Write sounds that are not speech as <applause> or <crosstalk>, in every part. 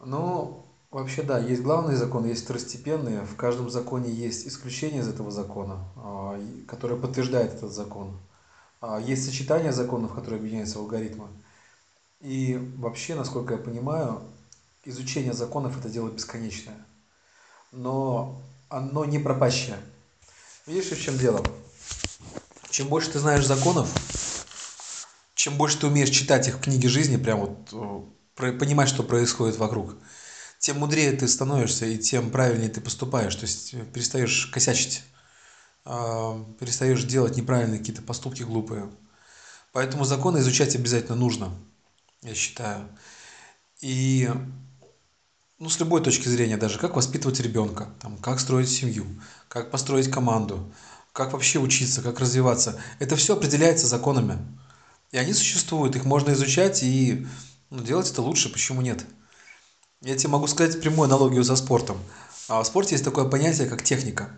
Ну, вообще да, есть главные законы, есть второстепенные. В каждом законе есть исключение из этого закона, а, которое подтверждает этот закон. А, Есть сочетание законов, которые объединяются в алгоритмы. И вообще, насколько я понимаю, изучение законов– это дело бесконечное. Но оно не пропащее. Видишь, в чем дело? Чем больше ты знаешь законов, чем больше ты умеешь читать их в книге жизни, прям вот э, понимать, что происходит вокруг, тем мудрее ты становишься и тем правильнее ты поступаешь. То есть э, перестаешь косячить, а, перестаешь делать неправильные какие-то поступки глупые. Поэтому законы изучать обязательно нужно, я считаю. И ну, с любой точки зрения даже, как воспитывать ребенка, там, как строить семью, как построить команду, как вообще учиться, как развиваться. Это все определяется законами. И они существуют, их можно изучать и ну, делать это лучше, почему нет? Я тебе могу сказать прямую аналогию со спортом. А В спорте есть такое понятие, как техника.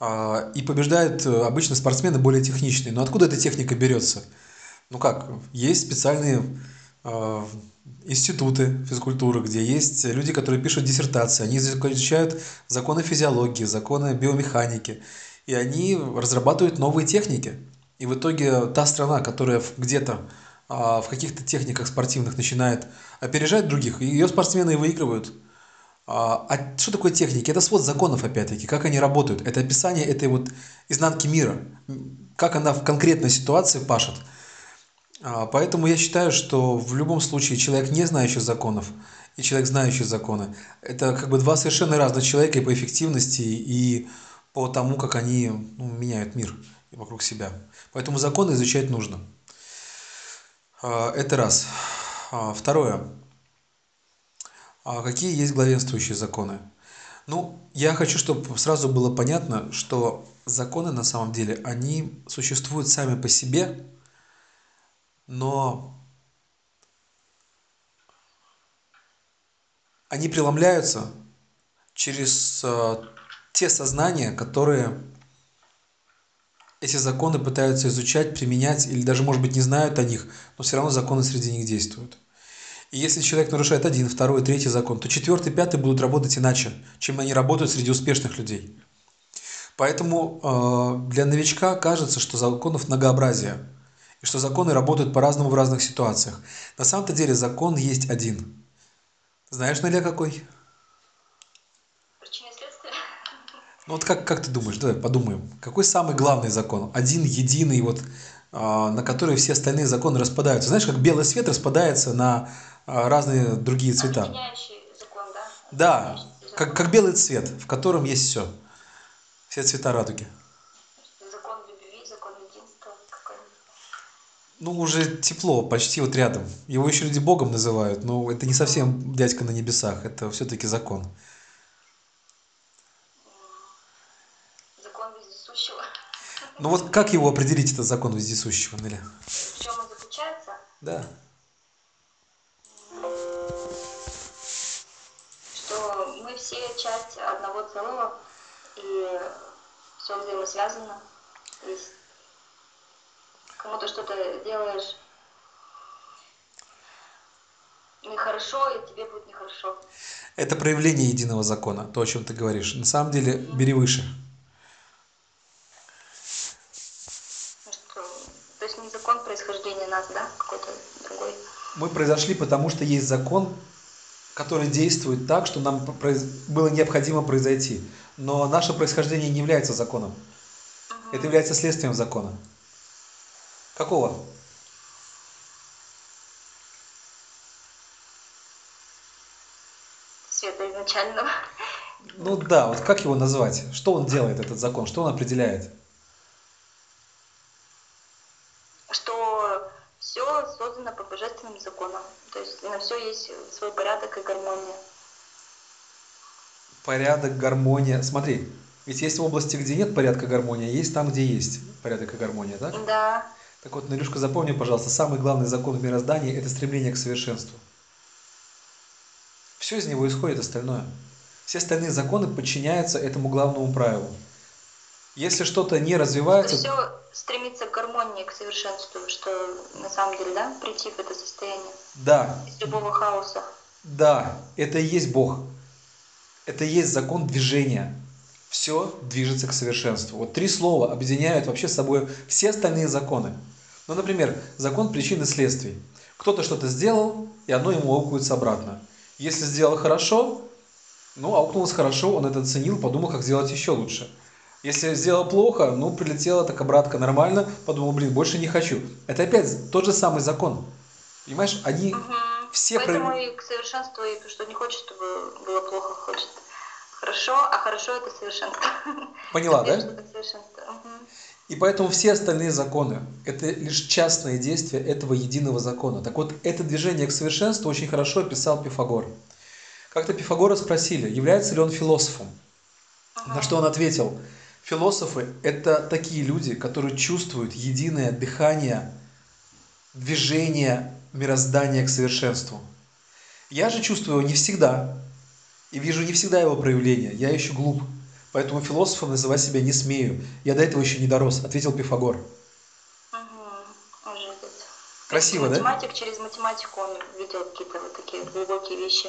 А, И побеждают э, обычно спортсмены более техничные. Но откуда эта техника берется? Ну как, есть специальные э, институты физкультуры, где есть люди, которые пишут диссертации, они изучают законы физиологии, законы биомеханики, и они разрабатывают новые техники. И в итоге та страна, которая где-то а, в каких-то техниках спортивных начинает опережать других, ее спортсмены и выигрывают. А а что такое техники? Это свод законов, опять-таки, как они работают. Это описание этой вот изнанки мира, как она в конкретной ситуации пашет. А, Поэтому я считаю, что в любом случае человек, не знающий законов, и человек, знающий законы, это как бы два совершенно разных человека и по эффективности, и по тому, как они ну, меняют мир вокруг себя. Поэтому законы изучать нужно. А, Это раз. А, Второе. А какие есть главенствующие законы? Ну, я хочу, чтобы сразу было понятно, что законы на самом деле, они существуют сами по себе, но они преломляются через те сознания, которые эти законы пытаются изучать, применять, или даже, может быть, не знают о них, но все равно законы среди них действуют. И если человек нарушает один, второй, третий закон, то четвертый, пятый будут работать иначе, чем они работают среди успешных людей. Поэтому э, для новичка кажется, что законов многообразие, и что законы работают по-разному в разных ситуациях. На самом-то деле закон есть один. Знаешь, Наля, какой? Ну вот как, как ты думаешь, давай подумаем, какой самый главный закон? Один, единый, вот, а, на который все остальные законы распадаются. Знаешь, как белый свет распадается на а, разные другие цвета. Закон, да? Да, как, как белый цвет, в котором есть все. Все цвета радуги. Закон любви, закон единства. Ну, уже тепло, почти вот рядом. Его еще люди Богом называют, но это не совсем дядька на небесах, это все-таки. Закон вездесущего. Ну вот как его определить, этот закон вездесущего, Неля? В чем он заключается? Да. Что мы все часть одного целого, и все взаимосвязано. Есть кому-то что-то делаешь нехорошо, и тебе будет нехорошо. Это проявление единого закона, то, о чем ты говоришь. На самом деле, бери выше. Ну что, То есть не закон происхождения нас, да, какой-то другой. Мы произошли, потому что есть закон, который действует так, что нам было необходимо произойти. Но наше происхождение не является законом. Это является следствием закона. Какого? Света изначального. Ну да, вот как его назвать? Что он делает, этот закон? Что он определяет? Что все создано по божественным законам. То есть на все есть свой порядок и гармония. Порядок, гармония. Смотри, ведь есть области, где нет порядка, гармонии, а есть там, где есть порядок и гармония, так? Да, Так вот, Нарюшка, запомни, пожалуйста, самый главный закон в мироздании – это стремление к совершенству. Все из него исходит остальное. Все остальные законы подчиняются этому главному правилу. Если что-то не развивается, все стремится к гармонии, к совершенству, что на самом деле, да, прийти в это состояние да, из любого хаоса. Да, это и есть Бог. Это и есть закон движения. Все движется к совершенству. Вот три слова объединяют вообще с собой все остальные законы. Ну, например, закон причин и следствий. Кто-то что-то сделал, и оно ему аукается обратно. Если сделал хорошо, ну, аукнулось хорошо, он это оценил, подумал, как сделать еще лучше. Если сделал плохо, ну, прилетела так обратка нормально, подумал, блин, больше не хочу. Это опять тот же самый закон. Понимаешь, они Мгм. все... Поэтому про- и к совершенству, и то, что не хочет, чтобы было плохо, хочет хорошо, а хорошо это совершенство. <laughs> Поняла, да? совершенство. И поэтому все остальные законы – это лишь частное действие этого единого закона. Так вот, это движение к совершенству очень хорошо описал Пифагор. Как-то Пифагора спросили, является ли он философом. На что он ответил, философы – это такие люди, которые чувствуют единое дыхание, движение мироздания к совершенству. Я же чувствую его не всегда, и вижу не всегда его проявление, я еще глуп, поэтому философом называть себя не смею, я до этого еще не дорос, ответил Пифагор. Красиво, да? Математик через математику он видел какие-то вот такие глубокие вещи.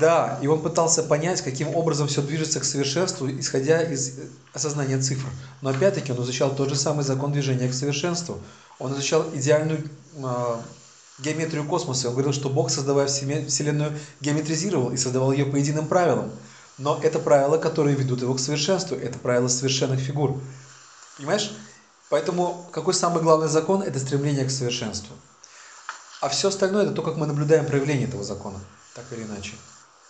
Да, и он пытался понять, каким образом все движется к совершенству, исходя из э, осознания цифр. Но опять-таки он изучал тот же самый закон движения к совершенству. Он изучал идеальную э, геометрию космоса. Он говорил, что Бог, создавая Вселенную, геометризировал и создавал ее по единым правилам. Но это правила, которые ведут его к совершенству. Это правила совершенных фигур. Понимаешь? Поэтому какой самый главный закон? Это стремление к совершенству. А все остальное это то, как мы наблюдаем проявление этого закона, так или иначе.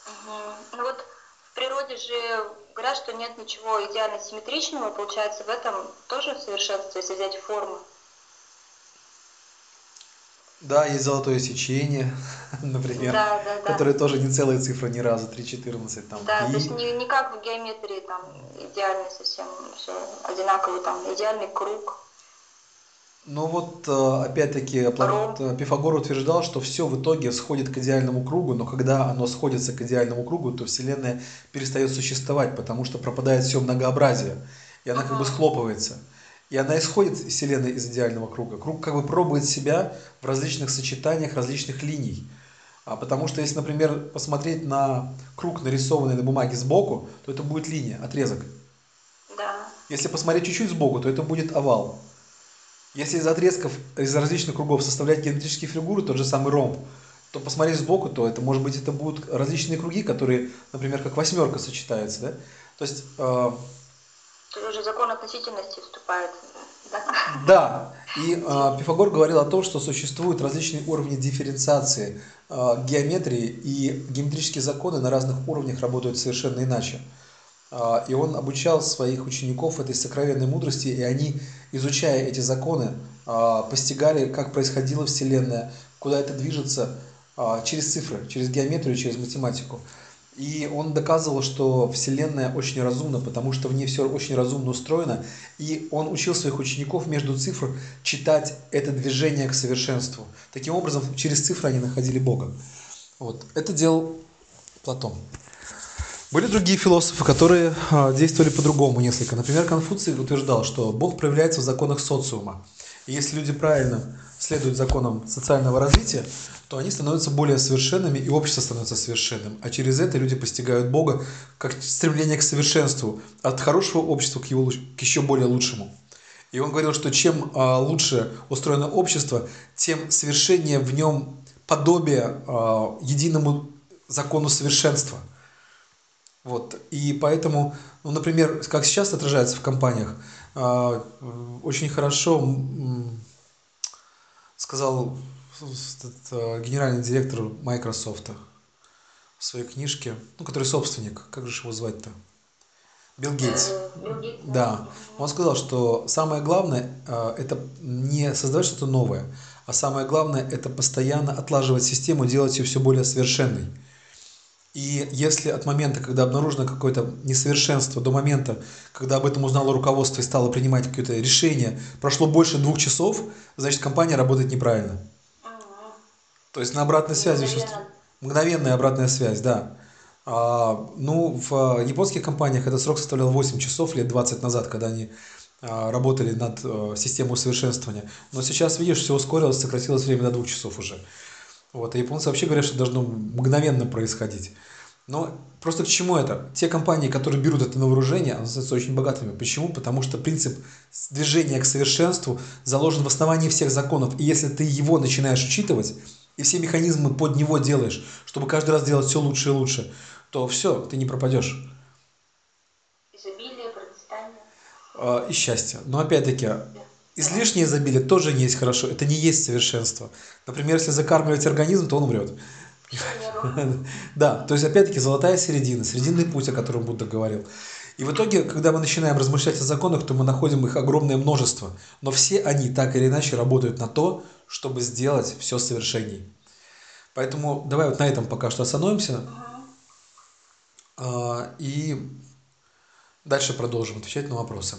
Мгм. Ну вот в природе же говорят, что нет ничего идеально симметричного, получается в этом тоже совершенство, если взять форму. Да, есть золотое сечение, <laughs> например, Да, да, да. которое тоже не целая цифра ни разу, 3,14 там. Да, то и- есть не, не как в геометрии, там идеально совсем все одинаково, там идеальный круг. Ну вот, э, опять-таки, э, Пифагор утверждал, что все в итоге сходит к идеальному кругу, но когда оно сходится к идеальному кругу, то Вселенная перестает существовать, потому что пропадает все многообразие, и она как бы схлопывается. И она исходит, Вселенная, из идеального круга. Круг как бы пробует себя в различных сочетаниях различных линий. А потому что если, например, посмотреть на круг, нарисованный на бумаге сбоку, то это будет линия, отрезок. Да. Если посмотреть чуть-чуть сбоку, то это будет овал. Если из отрезков, из различных кругов составлять геометрические фигуры, тот же самый ромб, то посмотреть сбоку, то это, может быть, это будут различные круги, которые, например, как восьмерка сочетаются, да? То есть, э, Тут уже закон относительности вступает. Да. да, и э, Пифагор говорил о том, что существуют различные уровни дифференциации э, геометрии, и геометрические законы на разных уровнях работают совершенно иначе. А, И он обучал своих учеников этой сокровенной мудрости, и они, изучая эти законы, а, постигали, как происходила Вселенная, куда это движется а, через цифры, через геометрию, через математику. И он доказывал, что Вселенная очень разумна, потому что в ней все очень разумно устроено. И он учил своих учеников между цифр читать это движение к совершенству. Таким образом, через цифры они находили Бога. Вот. Это делал Платон. Были другие философы, которые а, действовали по-другому несколько. Например, Конфуций утверждал, что Бог проявляется в законах социума. И если люди правильно следуют законам социального развития, то они становятся более совершенными, и общество становится совершенным. А через это люди постигают Бога как стремление к совершенству, от хорошего общества к, его, к еще более лучшему. И он говорил, что чем а, лучше устроено общество, тем совершеннее в нем подобие а, единому закону совершенства. Вот. И поэтому, ну, например, как сейчас отражается в компаниях, а, очень хорошо м, сказал этот, а, генеральный директор Microsoft в своей книжке, ну, который собственник, как же его звать-то? Билл Гейтс. Э, Билл Гейтс, Да, он сказал, что самое главное э, это не создавать что-то новое, а самое главное это постоянно отлаживать систему, делать ее все более совершенной. И если от момента, когда обнаружено какое-то несовершенство, до момента, когда об этом узнало руководство и стало принимать какое-то решение, прошло больше двух часов, значит компания работает неправильно. Мгм. То есть на обратной связи Мгновенно. существует мгновенная обратная связь, да. А, ну, в э, японских компаниях этот срок составлял 8 часов лет 20 назад, когда они а, работали над э, системой усовершенствования. Но сейчас, видишь, все ускорилось, сократилось время до двух часов уже. Вот, а японцы вообще говорят, что должно мгновенно происходить. Но просто к чему это? Те компании, которые берут это на вооружение, они становятся очень богатыми. Почему? Потому что принцип движения к совершенству заложен в основании всех законов. И если ты его начинаешь учитывать, и все механизмы под него делаешь, чтобы каждый раз делать все лучше и лучше, то все, ты не пропадешь. Изобилие, процветание. А, и счастье. Но опять-таки, излишнее изобилие тоже не есть хорошо, это не есть совершенство. Например, если закармливать организм, то он умрет. <laughs> Да, то есть опять-таки золотая середина, срединный путь, о котором Будда говорил. И в итоге, когда мы начинаем размышлять о законах, то мы находим их огромное множество. Но все они так или иначе работают на то, чтобы сделать все совершенней. Поэтому давай вот на этом пока что остановимся. А, и дальше продолжим отвечать на вопросы.